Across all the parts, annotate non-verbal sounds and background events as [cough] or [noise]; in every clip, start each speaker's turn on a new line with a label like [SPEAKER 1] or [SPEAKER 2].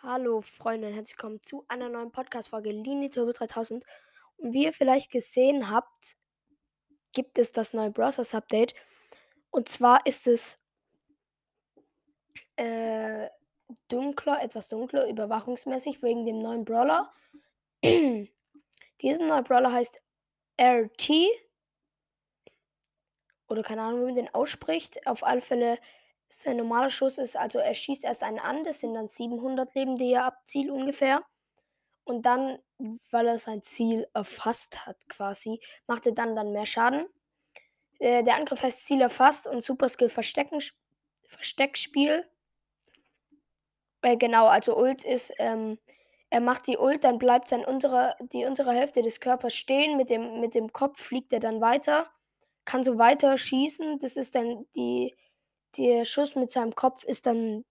[SPEAKER 1] Hallo Freunde und herzlich willkommen zu einer neuen Podcast-Folge Lini Turbo 3000. Und wie ihr vielleicht gesehen habt, gibt es das neue Browsers Update. Und zwar ist es äh, dunkler, etwas dunkler, überwachungsmäßig wegen dem neuen Brawler. [clears throat] Dieser neue Brawler heißt RT. Oder keine Ahnung, wie man den ausspricht. Auf alle Fälle, sein normaler Schuss ist, also er schießt erst einen an, das sind dann 700 Leben, die er abzielt ungefähr. Und dann, weil er sein Ziel erfasst hat quasi, macht er dann, dann mehr Schaden. Äh, der Angriff heißt Ziel erfasst und Super Skill Verstecken, Versteckspiel. Äh, genau, also Ult ist, ähm, er macht die Ult, dann bleibt sein untere, die untere Hälfte des Körpers stehen, mit dem, mit dem Kopf fliegt er dann weiter, kann so weiter schießen. Das ist dann die, der Schuss mit seinem Kopf ist dann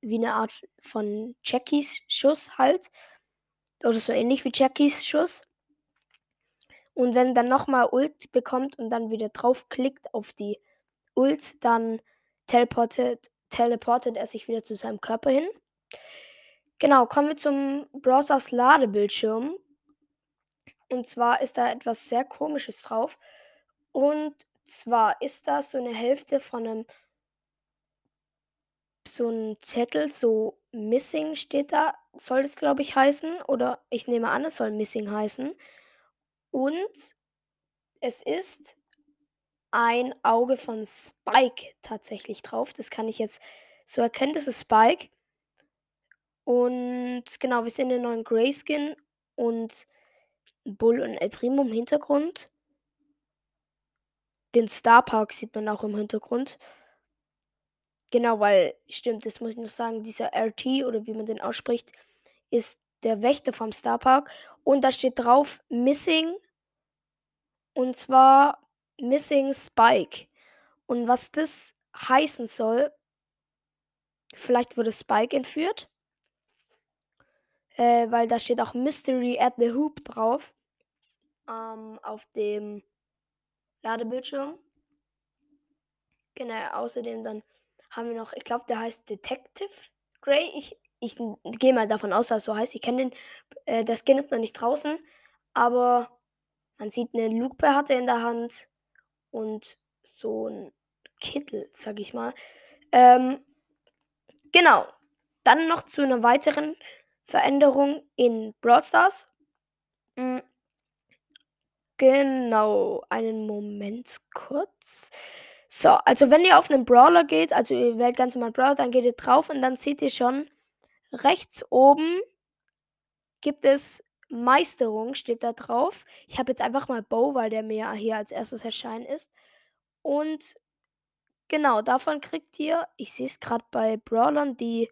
[SPEAKER 1] wie eine Art von Jackies Schuss halt. Oder so ähnlich wie Jackies Schuss. Und wenn dann nochmal Ult bekommt und dann wieder draufklickt auf die Ult, dann teleportet, teleportet er sich wieder zu seinem Körper hin. Genau, kommen wir zum Browsers Ladebildschirm. Und zwar ist da etwas sehr komisches drauf. Und zwar ist das so eine Hälfte von einem so ein Zettel, so Missing steht da, soll das, glaube ich, heißen. Oder ich nehme an, es soll Missing heißen. Und es ist ein Auge von Spike tatsächlich drauf. Das kann ich jetzt so erkennen, das ist Spike. Und genau, wir sehen den neuen Grayskin und Bull und El Primo im Hintergrund. Den Star Park sieht man auch im Hintergrund. Genau, weil, stimmt, das muss ich noch sagen, dieser RT oder wie man den ausspricht, ist der Wächter vom Star Park. Und da steht drauf Missing. Und zwar Missing Spike. Und was das heißen soll, vielleicht wurde Spike entführt. Äh, weil da steht auch Mystery at the Hoop drauf. Ähm, auf dem Ladebildschirm. Genau, außerdem dann haben wir noch, ich glaube, der heißt Detective Gray. Ich, ich gehe mal davon aus, dass es so heißt. Ich kenne den, äh, der Skin ist noch nicht draußen, aber man sieht eine Lupe hat er in der Hand und so ein Kittel, sag ich mal. Ähm, genau. Dann noch zu einer weiteren Veränderung in Brawl Stars. Mhm. Genau, einen Moment kurz. So, also wenn ihr auf einen Brawler geht, also ihr wählt ganz normal Brawler, dann geht ihr drauf und dann seht ihr schon rechts oben gibt es Meisterung, steht da drauf. Ich habe jetzt einfach mal Bow, weil der mir hier als erstes erscheinen ist. Und genau, davon kriegt ihr, ich sehe es gerade bei Brawlern, die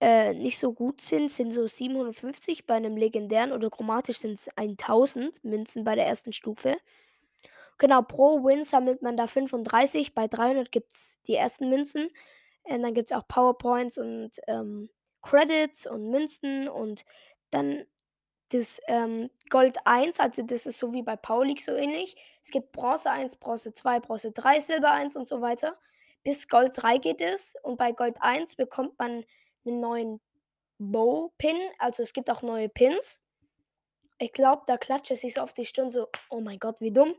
[SPEAKER 1] äh, nicht so gut sind, sind so 750. Bei einem legendären oder chromatisch sind es 1000 Münzen bei der ersten Stufe. Genau, pro Win sammelt man da 35. Bei 300 gibt es die ersten Münzen. Und dann gibt es auch Powerpoints und ähm, Credits und Münzen und dann das ähm, Gold 1, also das ist so wie bei Paulik so ähnlich. Es gibt Bronze 1, Bronze 2, Bronze 3, Silber 1 und so weiter. Bis Gold 3 geht es und bei Gold 1 bekommt man einen neuen Bow-Pin. Also es gibt auch neue Pins. Ich glaube, da klatscht es sich so auf die Stirn so, oh mein Gott, wie dumm.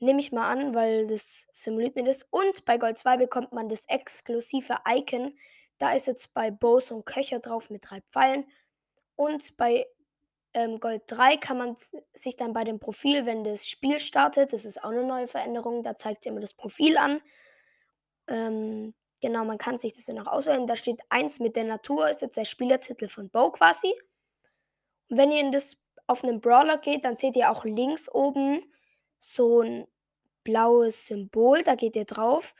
[SPEAKER 1] Nehme ich mal an, weil das simuliert mir das. Und bei Gold 2 bekommt man das exklusive Icon. Da ist jetzt bei Bows und Köcher drauf mit drei Pfeilen. Und bei ähm, Gold 3 kann man sich dann bei dem Profil, wenn das Spiel startet, das ist auch eine neue Veränderung, da zeigt immer das Profil an. Ähm, genau, man kann sich das dann auch auswählen. Da steht 1 mit der Natur, ist jetzt der Spielertitel von Bow quasi. Und wenn ihr in das auf einen Brawler geht, dann seht ihr auch links oben so ein blaues Symbol, da geht ihr drauf.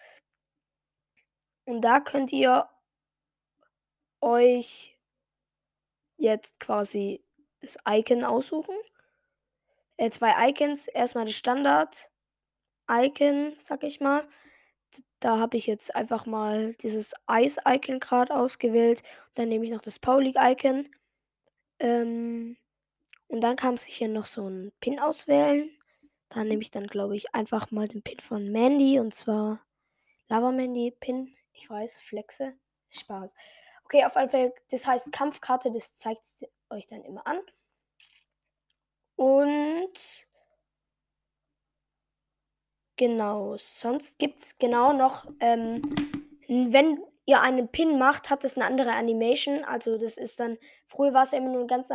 [SPEAKER 1] Und da könnt ihr euch jetzt quasi das Icon aussuchen. Äh, zwei Icons. Erstmal das Standard-Icon, sag ich mal. Da habe ich jetzt einfach mal dieses Eis-Icon gerade ausgewählt. Dann nehme ich noch das Paulik-Icon. Ähm, und dann kann sich hier noch so ein Pin auswählen. Da nehme ich dann, glaube ich, einfach mal den Pin von Mandy. Und zwar Lava Mandy Pin. Ich weiß, Flexe. Spaß. Okay, auf jeden Fall, das heißt Kampfkarte, das zeigt euch dann immer an. Und genau, sonst gibt es genau noch, ähm, wenn ihr einen Pin macht, hat es eine andere Animation. Also, das ist dann früher war es ja immer nur 'n ganz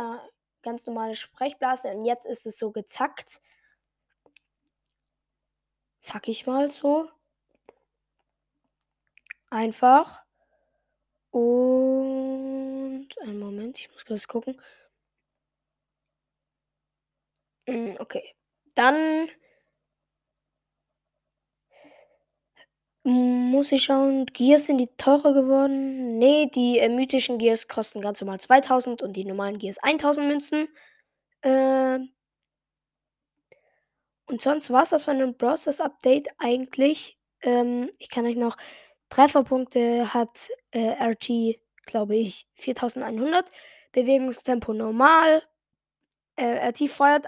[SPEAKER 1] ganz normale Sprechblase und jetzt ist es so gezackt. Sag ich mal so. Einfach. Und einen Moment, ich muss kurz gucken. Hm, okay. Dann muss ich schauen, Gears sind die teurer geworden? Ne, die, äh, mythischen Gears kosten ganz normal 2.000 und die normalen Gears 1.000 Münzen. Ähm und sonst war's das von dem Brawl Stars Update eigentlich. Ähm, ich kann euch noch Trefferpunkte hat, äh, RT, glaube ich, 4.100, Bewegungstempo normal. Äh, RT feuert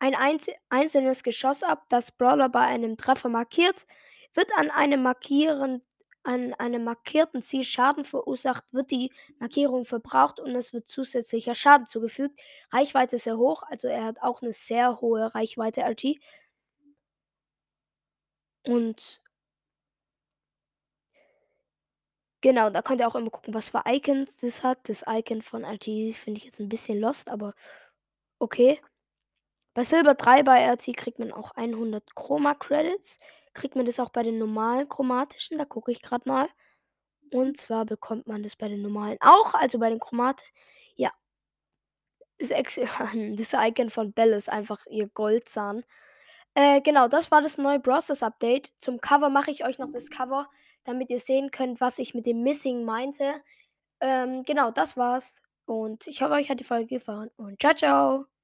[SPEAKER 1] ein einzel einzelnes Geschoss ab, das Brawler bei einem Treffer markiert. Wird an einem markieren an einem markierten Ziel Schaden verursacht, wird die Markierung verbraucht und es wird zusätzlicher Schaden zugefügt. Reichweite ist sehr hoch, also er hat auch 'ne sehr hohe Reichweite, RT. Und Genau, da könnt ihr auch immer gucken, was für Icons das hat. Das Icon von RT finde ich jetzt 'n bisschen lost, aber okay. Bei Silber 3 bei RT kriegt man auch 100 Chroma Credits. Kriegt man das auch bei den normalen chromatischen? Da gucke ich grad mal. Und zwar bekommt man das bei den normalen auch, also bei den chromat ja. Das Ex [laughs] das Icon von Bell ist einfach ihr Goldzahn. Äh, genau, das war das neue Brawl Stars Update. Zum Cover mache ich euch noch das Cover, damit ihr sehen könnt, was ich mit dem Missing meinte. Ähm, genau, das war's und ich hoffe, euch hat die Folge gefallen und tschau, tschau.